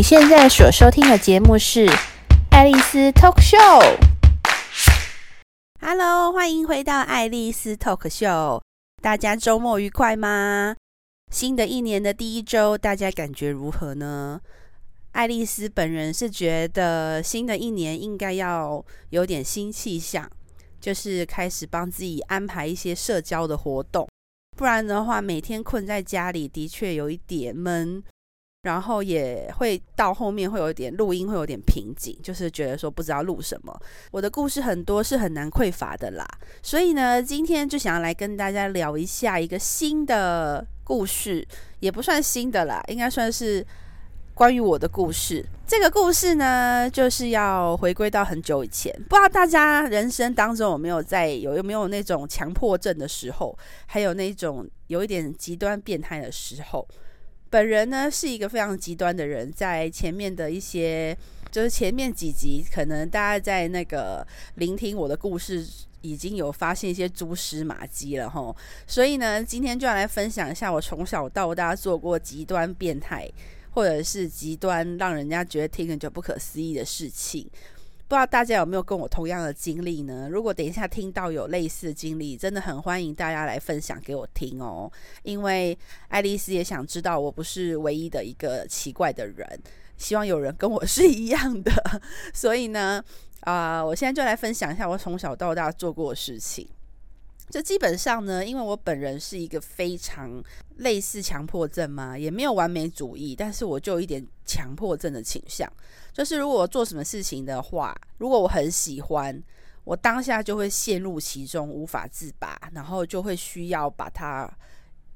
你现在所收听的节目是《爱丽丝 Talk Show》。Hello，欢迎回到《爱丽丝 Talk Show》。大家周末愉快吗？新的一年的第一周，大家感觉如何呢？爱丽丝本人是觉得新的一年应该要有点新气象，就是开始帮自己安排一些社交的活动，不然的话，每天困在家里的确有一点闷。然后也会到后面会有点录音会有点瓶颈，就是觉得说不知道录什么。我的故事很多是很难匮乏的啦，所以呢，今天就想要来跟大家聊一下一个新的故事，也不算新的啦，应该算是关于我的故事。这个故事呢，就是要回归到很久以前，不知道大家人生当中有没有在有有没有那种强迫症的时候，还有那种有一点极端变态的时候。本人呢是一个非常极端的人，在前面的一些，就是前面几集，可能大家在那个聆听我的故事，已经有发现一些蛛丝马迹了吼。所以呢，今天就要来分享一下我从小到大做过极端变态，或者是极端让人家觉得听了就不可思议的事情。不知道大家有没有跟我同样的经历呢？如果等一下听到有类似的经历，真的很欢迎大家来分享给我听哦。因为爱丽丝也想知道我不是唯一的一个奇怪的人，希望有人跟我是一样的。所以呢，啊、我现在就来分享一下我从小到大做过的事情。这基本上呢，因为我本人是一个非常类似强迫症嘛，也没有完美主义，但是我就有一点强迫症的倾向。就是如果做什么事情的话，如果我很喜欢，我当下就会陷入其中无法自拔，然后就会需要把它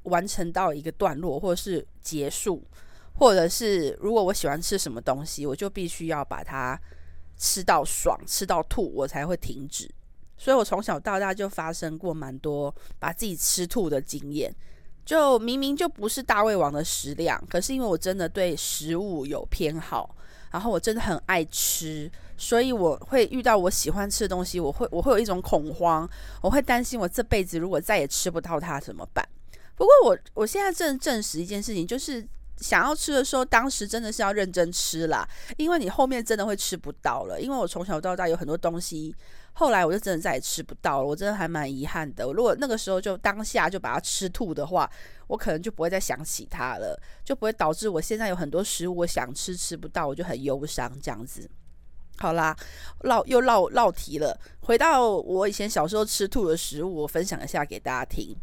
完成到一个段落，或者是结束，或者是如果我喜欢吃什么东西，我就必须要把它吃到爽，吃到吐，我才会停止。所以我从小到大就发生过蛮多把自己吃吐的经验，就明明就不是大胃王的食量，可是因为我真的对食物有偏好，然后我真的很爱吃，所以我会遇到我喜欢吃的东西，我会我会有一种恐慌，我会担心我这辈子如果再也吃不到它怎么办？不过我我现在正证实一件事情，就是。想要吃的时候，当时真的是要认真吃啦，因为你后面真的会吃不到了。因为我从小到大有很多东西，后来我就真的再也吃不到了，我真的还蛮遗憾的。如果那个时候就当下就把它吃吐的话，我可能就不会再想起它了，就不会导致我现在有很多食物我想吃吃不到，我就很忧伤这样子。好啦，绕又绕绕题了，回到我以前小时候吃吐的食物，我分享一下给大家听。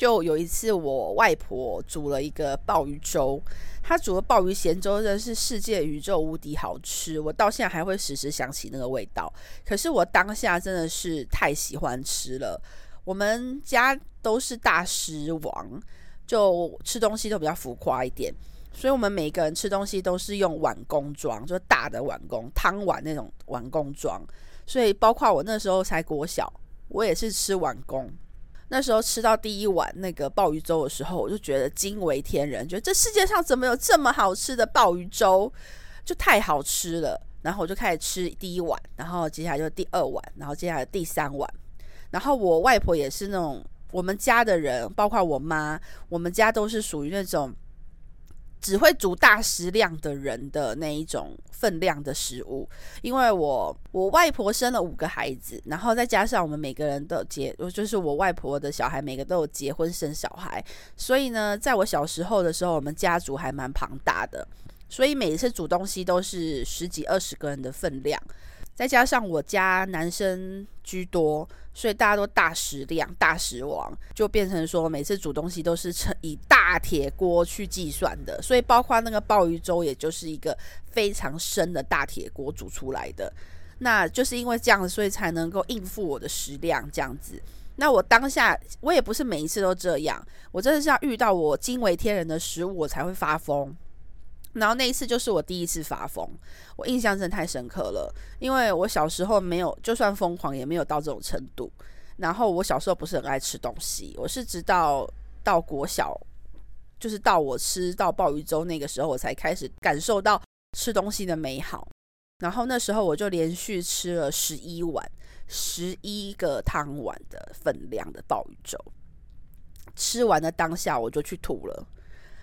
就有一次，我外婆煮了一个鲍鱼粥，她煮的鲍鱼咸粥真的是世界宇宙无敌好吃，我到现在还会时时想起那个味道。可是我当下真的是太喜欢吃了，我们家都是大食王，就吃东西都比较浮夸一点，所以我们每个人吃东西都是用碗公装，就大的碗公汤碗那种碗公装，所以包括我那时候才国小，我也是吃碗公。那时候吃到第一碗那个鲍鱼粥的时候，我就觉得惊为天人，觉得这世界上怎么有这么好吃的鲍鱼粥，就太好吃了。然后我就开始吃第一碗，然后接下来就第二碗，然后接下来第三碗。然后我外婆也是那种，我们家的人，包括我妈，我们家都是属于那种。只会煮大食量的人的那一种分量的食物，因为我我外婆生了五个孩子，然后再加上我们每个人都有结，就是我外婆的小孩每个都有结婚生小孩，所以呢，在我小时候的时候，我们家族还蛮庞大的，所以每次煮东西都是十几二十个人的分量。再加上我家男生居多，所以大家都大食量、大食王，就变成说每次煮东西都是称以大铁锅去计算的。所以包括那个鲍鱼粥，也就是一个非常深的大铁锅煮出来的。那就是因为这样，所以才能够应付我的食量这样子。那我当下我也不是每一次都这样，我真的是要遇到我惊为天人的食物，我才会发疯。然后那一次就是我第一次发疯，我印象真的太深刻了，因为我小时候没有，就算疯狂也没有到这种程度。然后我小时候不是很爱吃东西，我是直到到国小，就是到我吃到鲍鱼粥那个时候，我才开始感受到吃东西的美好。然后那时候我就连续吃了十一碗，十一个汤碗的分量的鲍鱼粥，吃完的当下我就去吐了，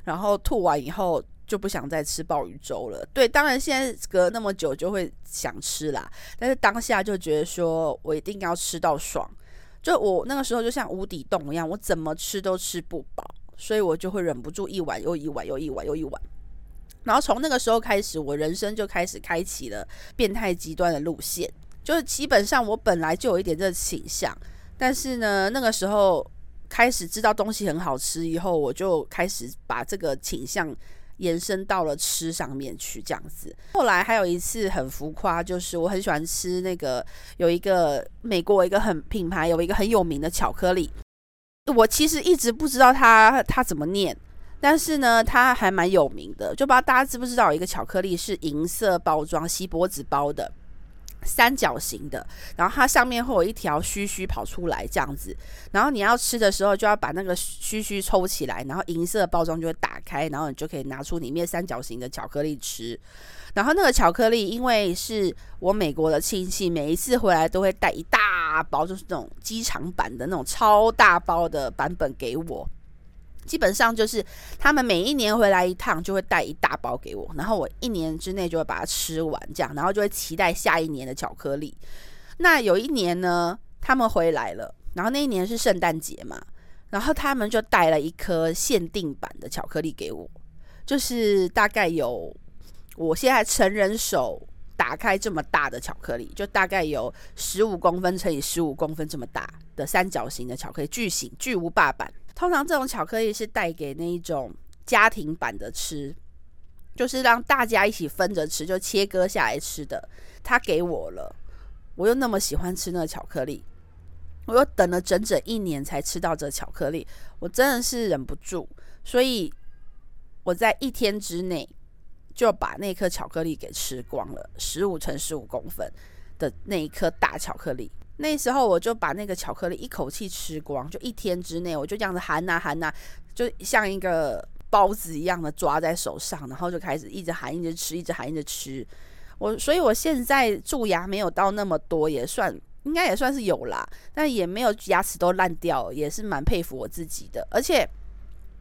然后吐完以后。就不想再吃鲍鱼粥了。对，当然现在隔那么久就会想吃啦，但是当下就觉得说我一定要吃到爽。就我那个时候就像无底洞一样，我怎么吃都吃不饱，所以我就会忍不住一碗又一碗又一碗又一碗。然后从那个时候开始，我人生就开始开启了变态极端的路线。就是基本上我本来就有一点这倾向，但是呢，那个时候开始知道东西很好吃以后，我就开始把这个倾向延伸到了吃上面去，这样子。后来还有一次很浮夸，就是我很喜欢吃那个有一个美国一个很品牌，有一个很有名的巧克力，我其实一直不知道它它怎么念。但是呢，它还蛮有名的，就不知道大家知不知道，有一个巧克力是银色包装、锡箔纸包的，三角形的，然后它上面会有一条须须跑出来这样子，然后你要吃的时候就要把那个须须抽起来，然后银色包装就会打开，然后你就可以拿出里面三角形的巧克力吃。然后那个巧克力，因为是我美国的亲戚，每一次回来都会带一大包，就是那种机场版的那种超大包的版本给我。基本上就是他们每一年回来一趟，就会带一大包给我，然后我一年之内就会把它吃完，这样，然后就会期待下一年的巧克力。那有一年呢，他们回来了，然后那一年是圣诞节嘛，然后他们就带了一颗限定版的巧克力给我，就是大概有我现在成人手打开这么大的巧克力，就大概有十五公分乘以十五公分这么大的三角形的巧克力，巨型巨无霸版。通常这种巧克力是带给那一种家庭版的吃，就是让大家一起分着吃，就切割下来吃的。他给我了，我又那么喜欢吃那个巧克力，我又等了整整一年才吃到这巧克力，我真的是忍不住，所以我在一天之内就把那颗巧克力给吃光了，十五乘十五公分的那一颗大巧克力。那时候我就把那个巧克力一口气吃光，就一天之内，我就这样子含呐含呐，就像一个包子一样的抓在手上，然后就开始一直含，一直吃，一直含，一直吃。我所以，我现在蛀牙没有到那么多，也算应该也算是有啦，但也没有牙齿都烂掉，也是蛮佩服我自己的，而且。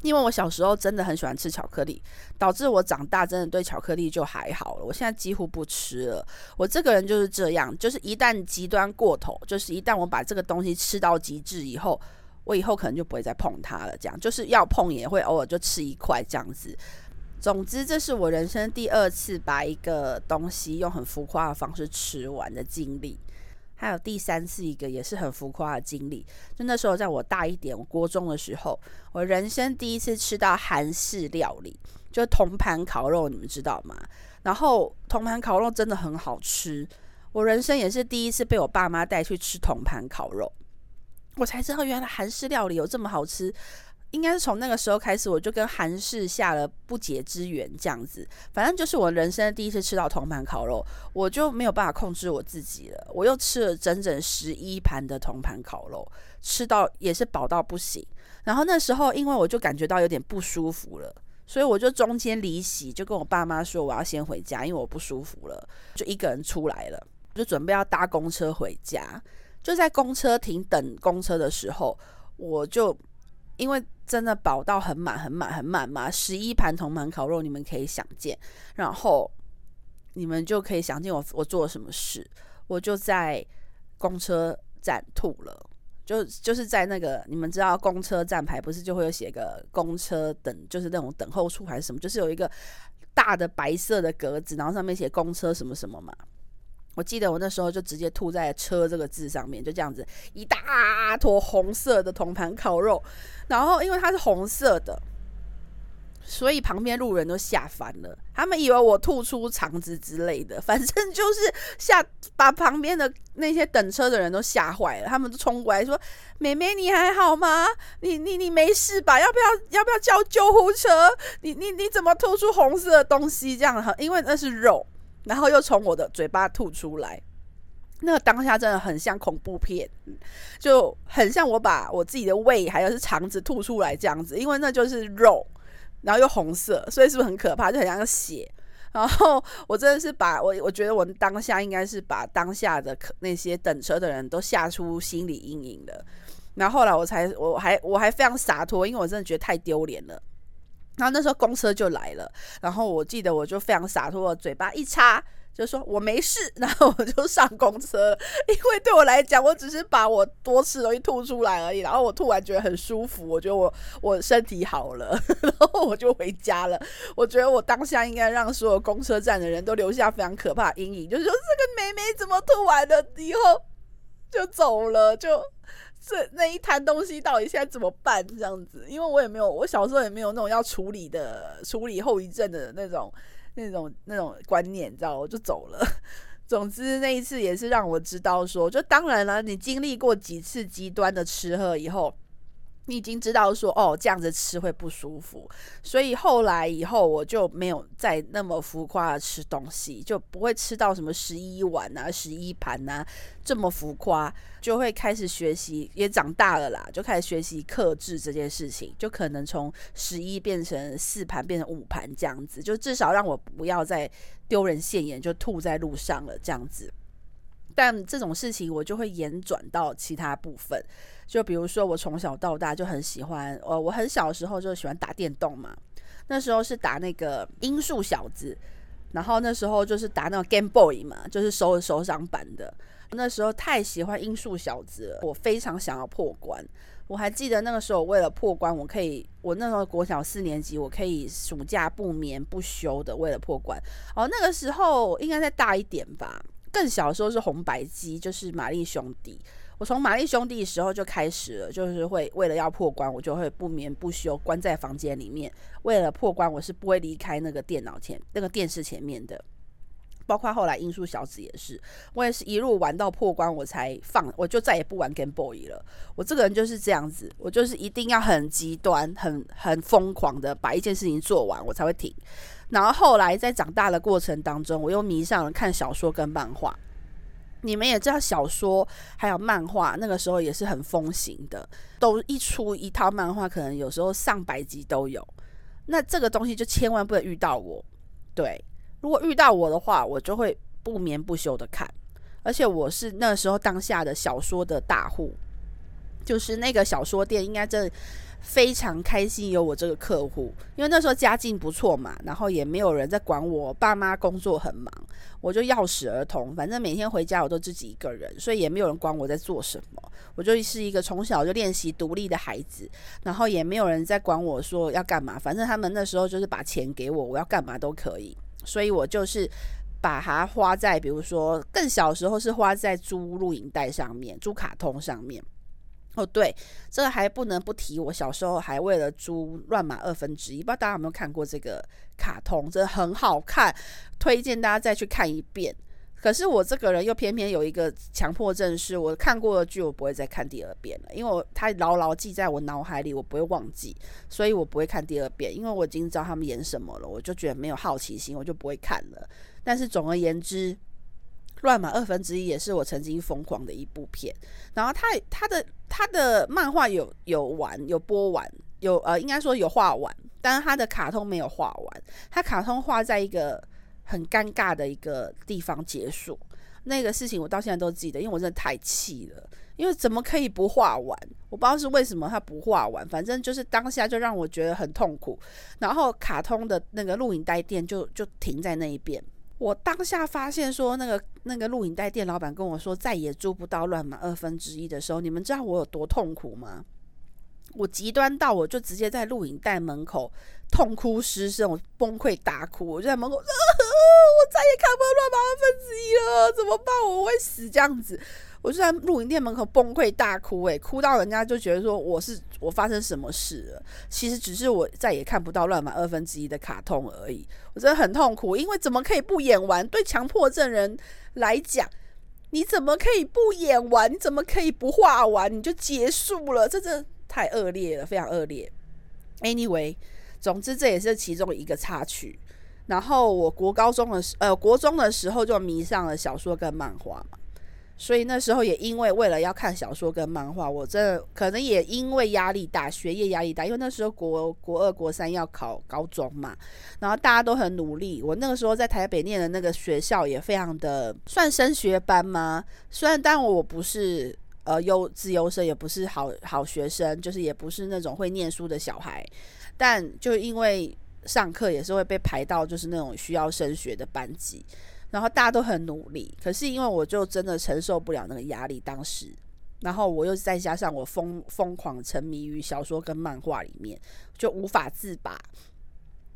因为我小时候真的很喜欢吃巧克力，导致我长大真的对巧克力就还好了。我现在几乎不吃了。我这个人就是这样，就是一旦极端过头，就是一旦我把这个东西吃到极致以后，我以后可能就不会再碰它了。这样就是要碰也会偶尔就吃一块这样子。总之，这是我人生第二次把一个东西用很浮夸的方式吃完的经历。还有第三次一个也是很浮夸的经历，就那时候在我大一点，我国中的时候，我人生第一次吃到韩式料理，就铜盘烤肉，你们知道吗？然后铜盘烤肉真的很好吃，我人生也是第一次被我爸妈带去吃铜盘烤肉，我才知道原来韩式料理有这么好吃。应该是从那个时候开始，我就跟韩式下了不解之缘，这样子。反正就是我人生第一次吃到铜盘烤肉，我就没有办法控制我自己了。我又吃了整整十一盘的铜盘烤肉，吃到也是饱到不行。然后那时候，因为我就感觉到有点不舒服了，所以我就中间离席，就跟我爸妈说我要先回家，因为我不舒服了，就一个人出来了，就准备要搭公车回家。就在公车亭等公车的时候，我就。因为真的饱到很满很满很满嘛，十一盘铜盘烤肉，你们可以想见，然后你们就可以想见我我做了什么事，我就在公车站吐了，就就是在那个你们知道公车站牌不是就会有写个公车等，就是那种等候处还是什么，就是有一个大的白色的格子，然后上面写公车什么什么嘛。我记得我那时候就直接吐在“车”这个字上面，就这样子一大坨红色的铜盘烤肉，然后因为它是红色的，所以旁边路人都吓翻了，他们以为我吐出肠子之类的，反正就是吓把旁边的那些等车的人都吓坏了，他们都冲过来说：“妹妹你还好吗？你你你没事吧？要不要要不要叫救护车？你你你怎么吐出红色的东西？这样，因为那是肉。”然后又从我的嘴巴吐出来，那个当下真的很像恐怖片，就很像我把我自己的胃还有是肠子吐出来这样子，因为那就是肉，然后又红色，所以是不是很可怕？就很像血。然后我真的是把我，我觉得我当下应该是把当下的那些等车的人都吓出心理阴影了。然后后来我才，我还我还非常洒脱，因为我真的觉得太丢脸了。然后那时候公车就来了，然后我记得我就非常洒脱，我嘴巴一插。就说我没事，然后我就上公车。因为对我来讲，我只是把我多吃东西吐出来而已。然后我吐完觉得很舒服，我觉得我我身体好了，然后我就回家了。我觉得我当下应该让所有公车站的人都留下非常可怕的阴影，就是说这个妹妹怎么吐完了以后就走了，就这那一摊东西到底现在怎么办？这样子，因为我也没有，我小时候也没有那种要处理的处理后遗症的那种。那种那种观念，你知道，我就走了。总之那一次也是让我知道说，就当然了，你经历过几次极端的吃喝以后。你已经知道说哦，这样子吃会不舒服，所以后来以后我就没有再那么浮夸的吃东西，就不会吃到什么十一碗啊、十一盘啊这么浮夸，就会开始学习，也长大了啦，就开始学习克制这件事情，就可能从十一变成四盘，变成五盘这样子，就至少让我不要再丢人现眼，就吐在路上了这样子。但这种事情我就会延转到其他部分。就比如说，我从小到大就很喜欢，呃，我很小的时候就喜欢打电动嘛。那时候是打那个音速小子，然后那时候就是打那种 Game Boy 嘛，就是手手掌版的。那时候太喜欢音速小子了，我非常想要破关。我还记得那个时候，为了破关，我可以，我那时候国小四年级，我可以暑假不眠不休的为了破关。哦，那个时候应该再大一点吧，更小的时候是红白机，就是玛丽兄弟。我从玛丽兄弟的时候就开始了，就是会为了要破关，我就会不眠不休关在房间里面。为了破关，我是不会离开那个电脑前、那个电视前面的。包括后来音速小子也是，我也是一路玩到破关，我才放，我就再也不玩 Game Boy 了。我这个人就是这样子，我就是一定要很极端、很很疯狂的把一件事情做完，我才会停。然后后来在长大的过程当中，我又迷上了看小说跟漫画。你们也知道，小说还有漫画，那个时候也是很风行的，都一出一套漫画，可能有时候上百集都有。那这个东西就千万不能遇到我，对，如果遇到我的话，我就会不眠不休的看，而且我是那时候当下的小说的大户，就是那个小说店应该真的。非常开心有我这个客户，因为那时候家境不错嘛，然后也没有人在管我，爸妈工作很忙，我就钥匙儿童，反正每天回家我都自己一个人，所以也没有人管我在做什么，我就是一个从小就练习独立的孩子，然后也没有人在管我说要干嘛，反正他们那时候就是把钱给我，我要干嘛都可以，所以我就是把它花在，比如说更小时候是花在租录影带上面，租卡通上面。哦，对，这个还不能不提。我小时候还为了猪《乱马二分之一》，不知道大家有没有看过这个卡通，真的很好看，推荐大家再去看一遍。可是我这个人又偏偏有一个强迫症，是我看过的剧，我不会再看第二遍了，因为我它牢牢记在我脑海里，我不会忘记，所以我不会看第二遍，因为我已经知道他们演什么了，我就觉得没有好奇心，我就不会看了。但是总而言之，乱码二分之一也是我曾经疯狂的一部片，然后他他的他的漫画有有完有播完有呃应该说有画完，但是他的卡通没有画完，他卡通画在一个很尴尬的一个地方结束，那个事情我到现在都记得，因为我真的太气了，因为怎么可以不画完？我不知道是为什么他不画完，反正就是当下就让我觉得很痛苦，然后卡通的那个录影带店就就停在那一边。我当下发现说，那个那个录影带店老板跟我说再也租不到乱码二分之一的时候，你们知道我有多痛苦吗？我极端到我就直接在录影带门口痛哭失声，我崩溃大哭，我就在门口，啊，我再也看不到乱码二分之一了，怎么办？我会死这样子。我就在录影店门口崩溃大哭，欸，诶，哭到人家就觉得说我是我发生什么事了。其实只是我再也看不到乱码二分之一的卡通而已。我真的很痛苦，因为怎么可以不演完？对强迫症人来讲，你怎么可以不演完？你怎么可以不画完？你就结束了？这真的太恶劣了，非常恶劣。Anyway，总之这也是其中一个插曲。然后我国高中的时，呃，国中的时候就迷上了小说跟漫画嘛。所以那时候也因为为了要看小说跟漫画，我真的可能也因为压力大，学业压力大，因为那时候国国二国三要考高中嘛，然后大家都很努力。我那个时候在台北念的那个学校也非常的算升学班吗？虽然当我不是呃优资优生，也不是好好学生，就是也不是那种会念书的小孩。但就因为上课也是会被排到就是那种需要升学的班级，然后大家都很努力，可是因为我就真的承受不了那个压力，当时，然后我又再加上我疯疯狂沉迷于小说跟漫画里面，就无法自拔。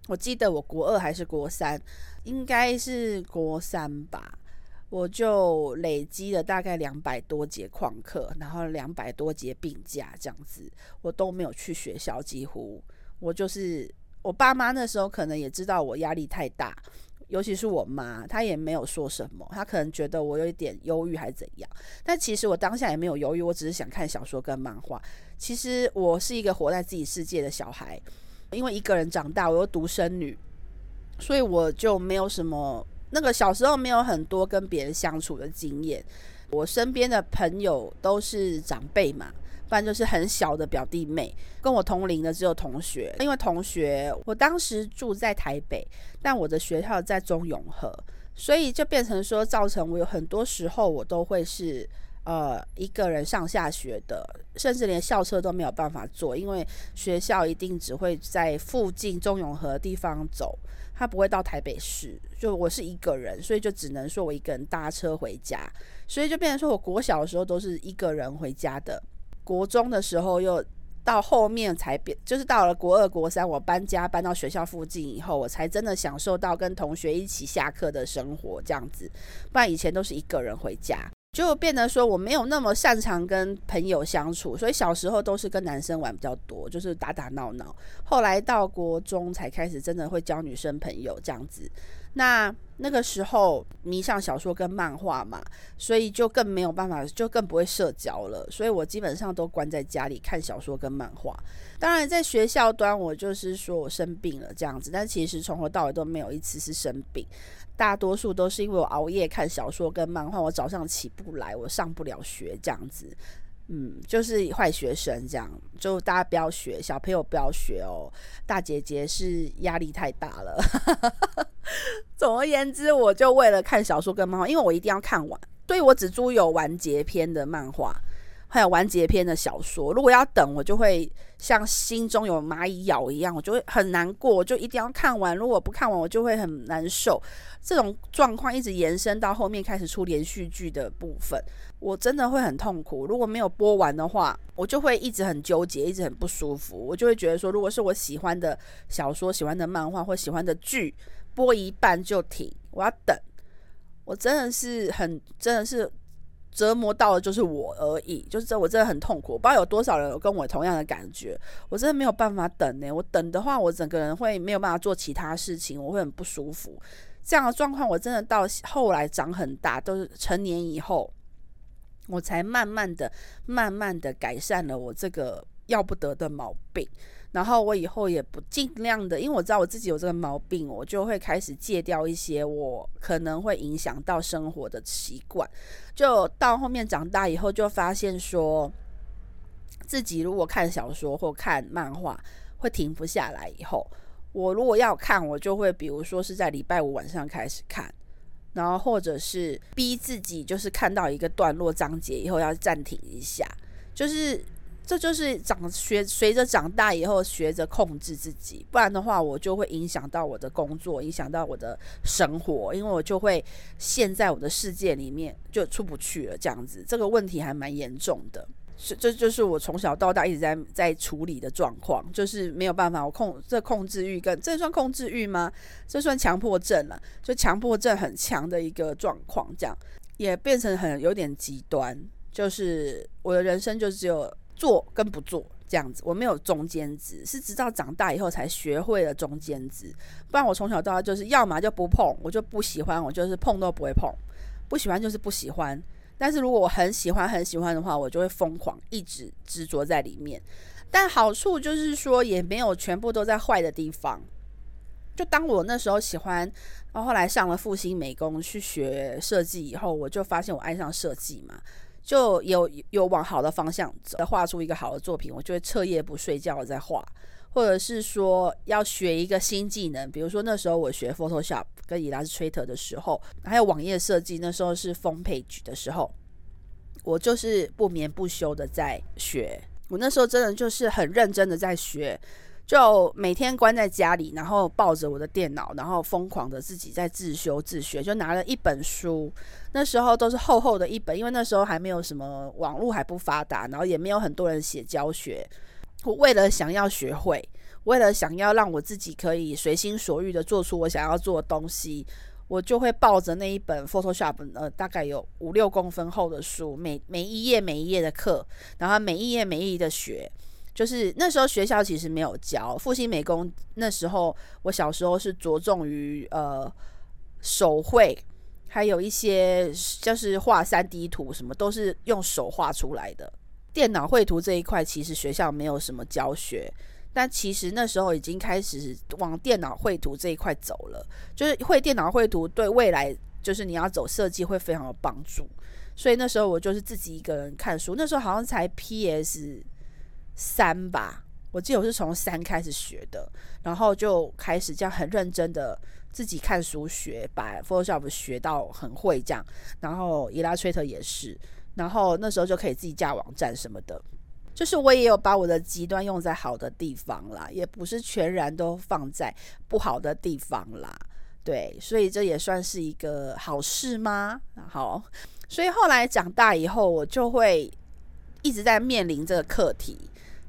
我记得我国二还是国三，应该是国三吧。我就累积了大概两百多节旷课，然后两百多节病假这样子，我都没有去学校。几乎我就是我爸妈那时候可能也知道我压力太大，尤其是我妈，她也没有说什么，她可能觉得我有一点忧郁还是怎样。但其实我当下也没有忧郁，我只是想看小说跟漫画。其实我是一个活在自己世界的小孩，因为一个人长大，我又独生女，所以我就没有什么。那个小时候没有很多跟别人相处的经验，我身边的朋友都是长辈嘛，不然就是很小的表弟妹，跟我同龄的只有同学。因为同学，我当时住在台北，但我的学校在中永和，所以就变成说，造成我有很多时候我都会是呃一个人上下学的，甚至连校车都没有办法坐，因为学校一定只会在附近中永和地方走。他不会到台北市，就我是一个人，所以就只能说我一个人搭车回家，所以就变成说我国小的时候都是一个人回家的，国中的时候又到后面才变，就是到了国二、国三，我搬家搬到学校附近以后，我才真的享受到跟同学一起下课的生活这样子，不然以前都是一个人回家。就变得说我没有那么擅长跟朋友相处，所以小时候都是跟男生玩比较多，就是打打闹闹。后来到国中才开始真的会交女生朋友这样子。那那个时候迷上小说跟漫画嘛，所以就更没有办法，就更不会社交了。所以我基本上都关在家里看小说跟漫画。当然在学校端，我就是说我生病了这样子，但其实从头到尾都没有一次是生病。大多数都是因为我熬夜看小说跟漫画，我早上起不来，我上不了学这样子，嗯，就是坏学生这样，就大家不要学，小朋友不要学哦。大姐姐是压力太大了。总而言之，我就为了看小说跟漫画，因为我一定要看完，所以我只租有完结篇的漫画。还有完结篇的小说，如果要等，我就会像心中有蚂蚁咬一样，我就会很难过，我就一定要看完。如果不看完，我就会很难受。这种状况一直延伸到后面开始出连续剧的部分，我真的会很痛苦。如果没有播完的话，我就会一直很纠结，一直很不舒服。我就会觉得说，如果是我喜欢的小说、喜欢的漫画或喜欢的剧，播一半就停，我要等。我真的是很，真的是。折磨到的就是我而已，就是这我真的很痛苦。不知道有多少人有跟我同样的感觉，我真的没有办法等呢、我等的话，我整个人会没有办法做其他事情，我会很不舒服。这样的状况，我真的到后来长很大，都是成年以后，我才慢慢的、慢慢的改善了我这个要不得的毛病。然后我以后也不尽量的，因为我知道我自己有这个毛病，我就会开始戒掉一些我可能会影响到生活的习惯。就到后面长大以后，就发现说，自己如果看小说或看漫画会停不下来。以后我如果要看，我就会比如说是在礼拜五晚上开始看，然后或者是逼自己，就是看到一个段落章节以后要暂停一下，就是。这就是长学随着长大以后学着控制自己，不然的话我就会影响到我的工作，影响到我的生活，因为我就会陷在我的世界里面就出不去了。这样子，这个问题还蛮严重的，是这就是我从小到大一直在在处理的状况，就是没有办法，我控这控制欲跟这算控制欲吗？这算强迫症了，就强迫症很强的一个状况，这样也变成很有点极端，就是我的人生就只有。做跟不做这样子，我没有中间值，是直到长大以后才学会了中间值。不然我从小到大就是要么就不碰，我就不喜欢，我就是碰都不会碰。不喜欢就是不喜欢，但是如果我很喜欢很喜欢的话，我就会疯狂一直执着在里面。但好处就是说，也没有全部都在坏的地方。就当我那时候喜欢，然后后来上了复兴美工去学设计以后，我就发现我爱上设计嘛。就有有往好的方向走，画出一个好的作品，我就会彻夜不睡觉的在画，或者是说要学一个新技能，比如说那时候我学 Photoshop 跟 Illustrator 的时候，还有网页设计，那时候是 Phone Page 的时候，我就是不眠不休的在学，我那时候真的就是很认真的在学。就每天关在家里，然后抱着我的电脑，然后疯狂的自己在自修自学，就拿了一本书，那时候都是厚厚的一本，因为那时候还没有什么网络还不发达，然后也没有很多人写教学。我为了想要学会，为了想要让我自己可以随心所欲的做出我想要做的东西，我就会抱着那一本 Photoshop，呃，大概有五六公分厚的书，每每一页每一页的课，然后每一页每一页的学。就是那时候学校其实没有教复兴美工，那时候我小时候是着重于呃手绘，还有一些就是画 3D 图，什么都是用手画出来的。电脑绘图这一块，其实学校没有什么教学，但其实那时候已经开始往电脑绘图这一块走了。就是会电脑绘图，对未来就是你要走设计会非常有帮助。所以那时候我就是自己一个人看书，那时候好像才 PS 三吧，我记得我是从三开始学的，然后就开始这样很认真的自己看书学，把 Photoshop 学到很会这样，然后 Illustrator 也是。然后那时候就可以自己架网站什么的，就是我也有把我的极端用在好的地方啦，也不是全然都放在不好的地方啦。对，所以这也算是一个好事吗？然后，所以后来长大以后，我就会一直在面临这个课题，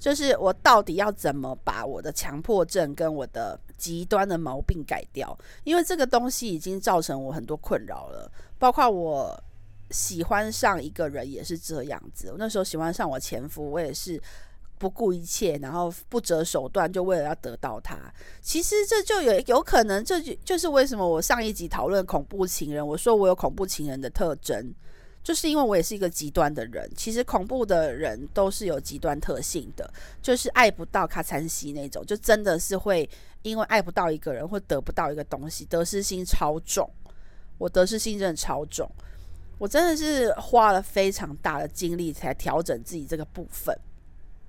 就是我到底要怎么把我的强迫症跟我的极端的毛病改掉？因为这个东西已经造成我很多困扰了，包括我。喜欢上一个人也是这样子。我那时候喜欢上我前夫，我也是不顾一切，然后不择手段，就为了要得到他。其实这就有有可能，这就就是为什么我上一集讨论恐怖情人，我说我有恐怖情人的特征，就是因为我也是一个极端的人。其实恐怖的人都是有极端特性的，就是爱不到卡餐西那种，就真的是会因为爱不到一个人或得不到一个东西，得失心超重。我得失心真的超重。我真的是花了非常大的精力才调整自己这个部分，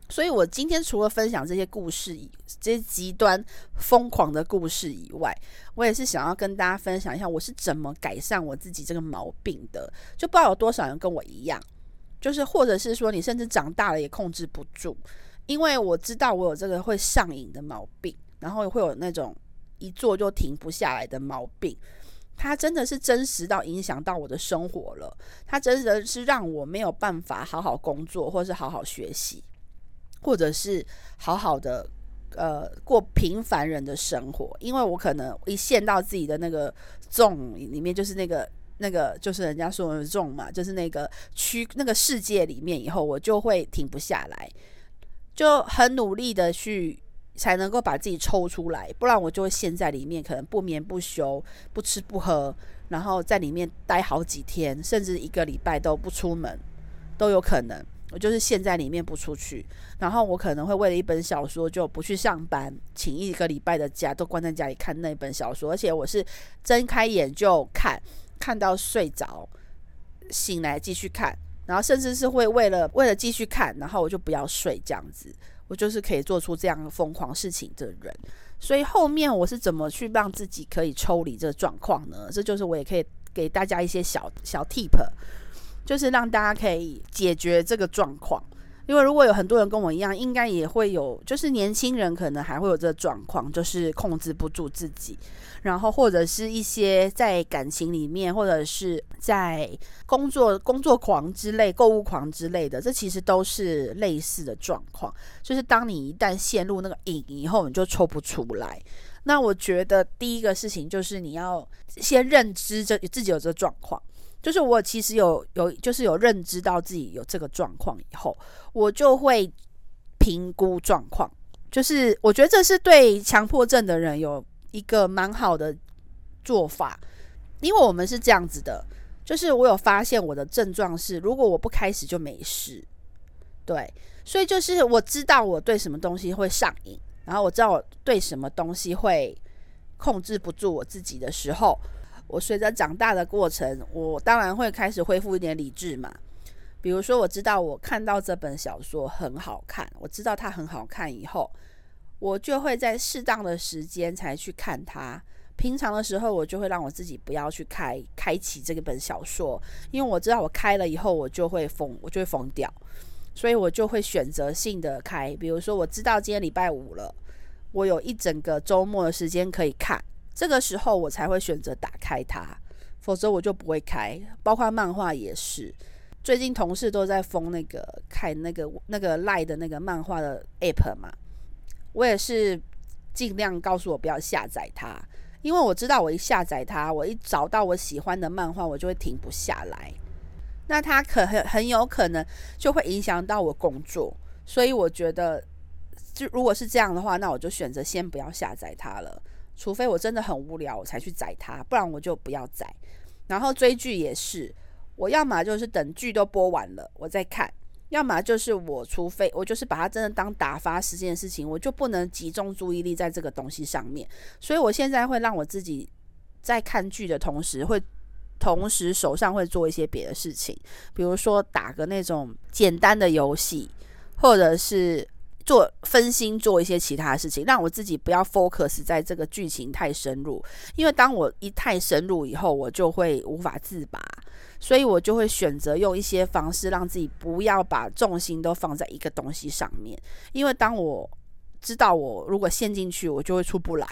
所以我今天除了分享这些故事以这些极端疯狂的故事以外，我也是想要跟大家分享一下我是怎么改善我自己这个毛病的。就不知道有多少人跟我一样，就是或者是说你甚至长大了也控制不住，因为我知道我有这个会上瘾的毛病，然后会有那种一做就停不下来的毛病。它真的是真实到影响到我的生活了，它真的是让我没有办法好好工作，或是好好学习，或者是好好的呃过平凡人的生活。因为我可能一陷到自己的那个众里面，就是那个那个就是人家说的众嘛，就是那个区那个世界里面以后，我就会停不下来，就很努力的去。才能够把自己抽出来，不然我就会陷在里面，可能不眠不休，不吃不喝，然后在里面待好几天，甚至一个礼拜都不出门，都有可能。我就是陷在里面不出去，然后我可能会为了一本小说就不去上班，请一个礼拜的假，都关在家里看那本小说，而且我是睁开眼就看，看到睡着，醒来继续看，然后甚至是会为了为了继续看，然后我就不要睡这样子。我就是可以做出这样疯狂事情的人，所以后面我是怎么去让自己可以抽离这状况呢？这就是我也可以给大家一些小小 tip，就是让大家可以解决这个状况。因为如果有很多人跟我一样，应该也会有，就是年轻人可能还会有这个状况，就是控制不住自己，然后或者是一些在感情里面，或者是在工作工作狂之类、购物狂之类的，这其实都是类似的状况。就是当你一旦陷入那个瘾以后，你就抽不出来。那我觉得第一个事情就是你要先认知这自己有这个状况。就是我其实有有就是有认知到自己有这个状况以后，我就会评估状况。就是我觉得这是对强迫症的人有一个蛮好的做法，因为我们是这样子的，就是我有发现我的症状是，如果我不开始就没事，对，所以就是我知道我对什么东西会上瘾，然后我知道我对什么东西会控制不住我自己的时候。我随着长大的过程，我当然会开始恢复一点理智嘛。比如说，我知道我看到这本小说很好看，我知道它很好看以后，我就会在适当的时间才去看它。平常的时候，我就会让我自己不要去开开启这个本小说，因为我知道我开了以后，我就会疯，我就会疯掉，所以我就会选择性的开。比如说，我知道今天礼拜五了。我有一整个周末的时间可以看，这个时候我才会选择打开它，否则我就不会开。包括漫画也是，最近同事都在封那个看那个那个赖的那个漫画的 app 嘛，我也是尽量告诉我不要下载它，因为我知道我一下载它，我一找到我喜欢的漫画，我就会停不下来。那它可很很有可能就会影响到我工作，所以我觉得，就如果是这样的话，那我就选择先不要下载它了，除非我真的很无聊，我才去载它，不然我就不要载。然后追剧也是，我要么就是等剧都播完了我再看，要么就是我除非我就是把它真的当打发时间的事情，我就不能集中注意力在这个东西上面。所以我现在会让我自己在看剧的同时会。同时手上会做一些别的事情，比如说打个那种简单的游戏，或者是做分心做一些其他的事情，让我自己不要 focus 在这个剧情太深入。因为当我一太深入以后，我就会无法自拔，所以我就会选择用一些方式让自己不要把重心都放在一个东西上面。因为当我知道我如果陷进去，我就会出不来。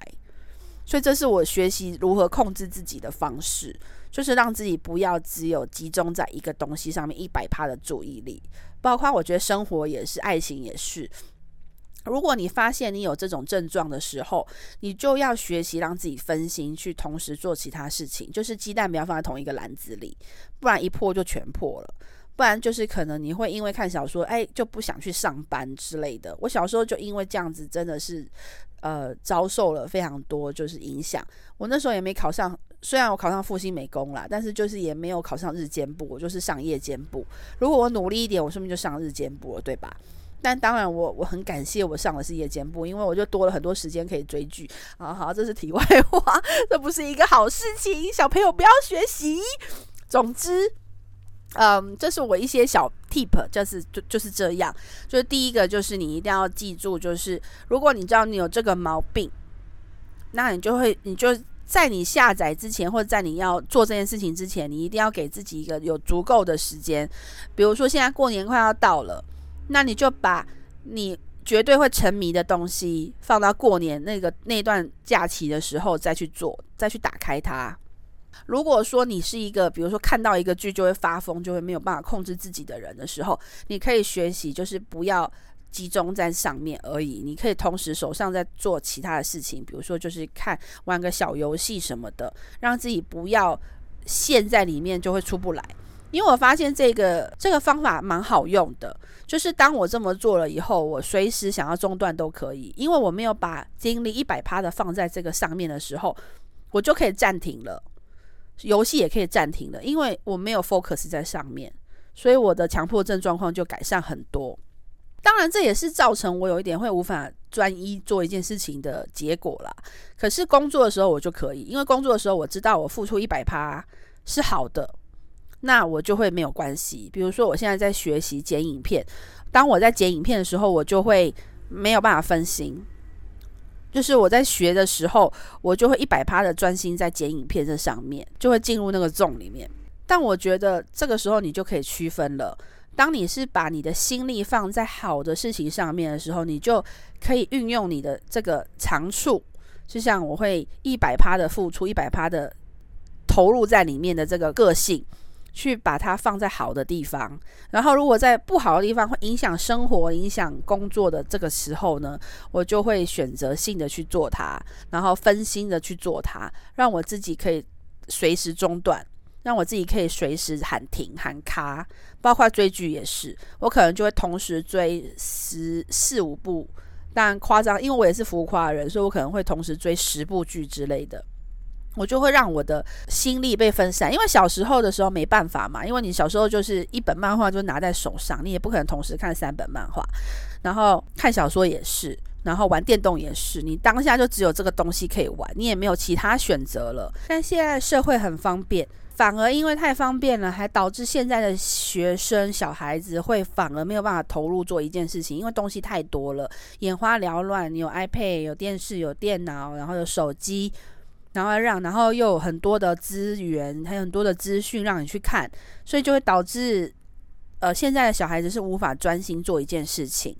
所以这是我学习如何控制自己的方式。就是让自己不要只有集中在一个东西上面一百趴的注意力，包括我觉得生活也是，爱情也是。如果你发现你有这种症状的时候，你就要学习让自己分心，去同时做其他事情。就是鸡蛋不要放在同一个篮子里，不然一破就全破了。不然就是可能你会因为看小说，哎，就不想去上班之类的。我小时候就因为这样子，真的是呃遭受了非常多就是影响。我那时候也没考上。虽然我考上复兴美工啦，但是就是也没有考上日间部，我就是上夜间部。如果我努力一点，我说不定就上日间部了，对吧？但当然我，我很感谢我上的是夜间部，因为我就多了很多时间可以追剧。好好，这是题外话，这不是一个好事情，小朋友不要学习。总之，嗯，这是我一些小 tip，就是就就是这样。就是第一个，就是你一定要记住，就是如果你知道你有这个毛病，那你就会你就。在你下载之前，或者在你要做这件事情之前，你一定要给自己一个有足够的时间。比如说，现在过年快要到了，那你就把你绝对会沉迷的东西放到过年那个那段假期的时候再去做，再去打开它。如果说你是一个，比如说看到一个剧就会发疯，就会没有办法控制自己的人的时候，你可以学习，就是不要。集中在上面而已，你可以同时手上在做其他的事情，比如说就是看玩个小游戏什么的，让自己不要陷在里面就会出不来。因为我发现这个这个方法蛮好用的，就是当我这么做了以后，我随时想要中断都可以，因为我没有把精力一百趴的放在这个上面的时候，我就可以暂停了，游戏也可以暂停了，因为我没有 focus 在上面，所以我的强迫症状况就改善很多。当然，这也是造成我有一点会无法专一做一件事情的结果啦。可是工作的时候我就可以，因为工作的时候我知道我付出一百趴是好的，那我就会没有关系。比如说，我现在在学习剪影片，当我在剪影片的时候，我就会没有办法分心。就是我在学的时候，我就会一百趴的专心在剪影片这上面，就会进入那个 zone 里面。但我觉得这个时候你就可以区分了。当你是把你的心力放在好的事情上面的时候，你就可以运用你的这个长处，就像我会一百趴的付出，一百趴的投入在里面的这个个性，去把它放在好的地方。然后，如果在不好的地方会影响生活、影响工作的这个时候呢，我就会选择性的去做它，然后分心的去做它，让我自己可以随时中断。让我自己可以随时喊停喊卡，包括追剧也是，我可能就会同时追十四五部，当然夸张，因为我也是浮夸的人，所以我可能会同时追十部剧之类的，我就会让我的心力被分散。因为小时候的时候没办法嘛，因为你小时候就是一本漫画就拿在手上，你也不可能同时看三本漫画，然后看小说也是，然后玩电动也是，你当下就只有这个东西可以玩，你也没有其他选择了。但现在社会很方便。反而因为太方便了，还导致现在的学生小孩子会反而没有办法投入做一件事情，因为东西太多了，眼花缭乱。你有 iPad，有电视，有电脑，然后有手机，然后让，然后又有很多的资源，还有很多的资讯让你去看，所以就会导致，呃，现在的小孩子是无法专心做一件事情。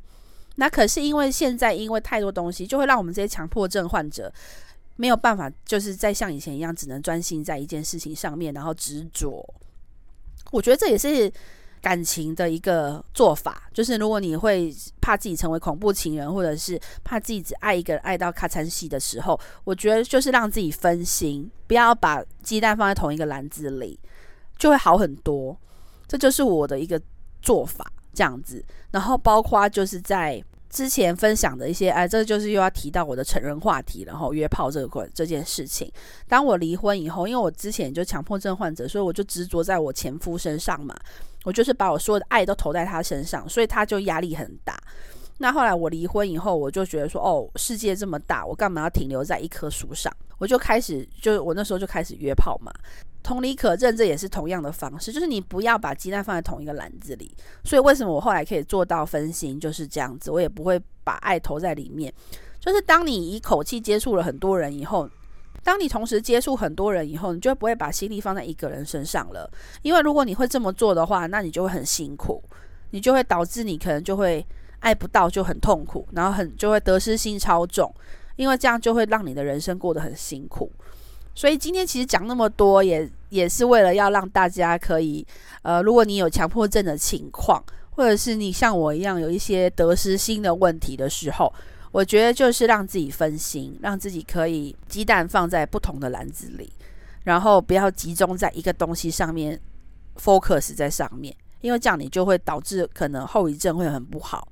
那可是因为现在因为太多东西，就会让我们这些强迫症患者没有办法，就是再像以前一样，只能专心在一件事情上面，然后执着。我觉得这也是感情的一个做法，就是如果你会怕自己成为恐怖情人，或者是怕自己只爱一个人爱到卡惨死的时候，我觉得就是让自己分心，不要把鸡蛋放在同一个篮子里，就会好很多。这就是我的一个做法，这样子。然后包括就是在。之前分享的一些，哎，这就是又要提到我的成人话题，然后约炮这个这件事情。当我离婚以后，因为我之前就强迫症患者，所以我就执着在我前夫身上嘛，我就是把我所有的爱都投在他身上，所以他就压力很大。那后来我离婚以后，我就觉得说，哦，世界这么大，我干嘛要停留在一棵树上？我就开始，就我那时候就开始约炮嘛。同理可证，这也是同样的方式，就是你不要把鸡蛋放在同一个篮子里。所以为什么我后来可以做到分心，就是这样子，我也不会把爱投在里面。就是当你一口气接触了很多人以后，当你同时接触很多人以后，你就不会把心力放在一个人身上了。因为如果你会这么做的话，那你就会很辛苦，你就会导致你可能就会。爱不到就很痛苦，然后很就会得失心超重，因为这样就会让你的人生过得很辛苦。所以今天其实讲那么多也，也是为了要让大家可以，呃，如果你有强迫症的情况，或者是你像我一样有一些得失心的问题的时候，我觉得就是让自己分心，让自己可以鸡蛋放在不同的篮子里，然后不要集中在一个东西上面，focus 在上面。因为这样你就会导致可能后遗症会很不好。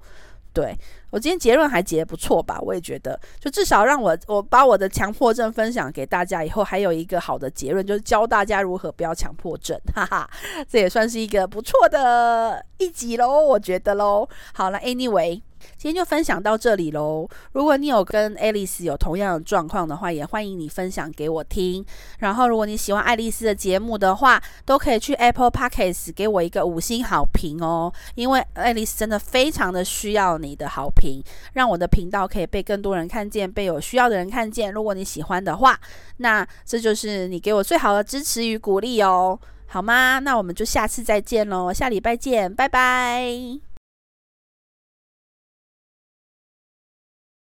对，我今天结论还结得不错吧？我也觉得，就至少让我我把我的强迫症分享给大家以后，还有一个好的结论，就是教大家如何不要强迫症，哈哈，这也算是一个不错的一集喽，我觉得喽。好了，Anyway。今天就分享到这里喽。如果你有跟爱丽丝有同样的状况的话，也欢迎你分享给我听。然后，如果你喜欢爱丽丝的节目的话，都可以去 Apple Podcast 给我一个五星好评哦。因为爱丽丝真的非常的需要你的好评，让我的频道可以被更多人看见，被有需要的人看见。如果你喜欢的话，那这就是你给我最好的支持与鼓励哦，好吗？那我们就下次再见喽，下礼拜见，拜拜。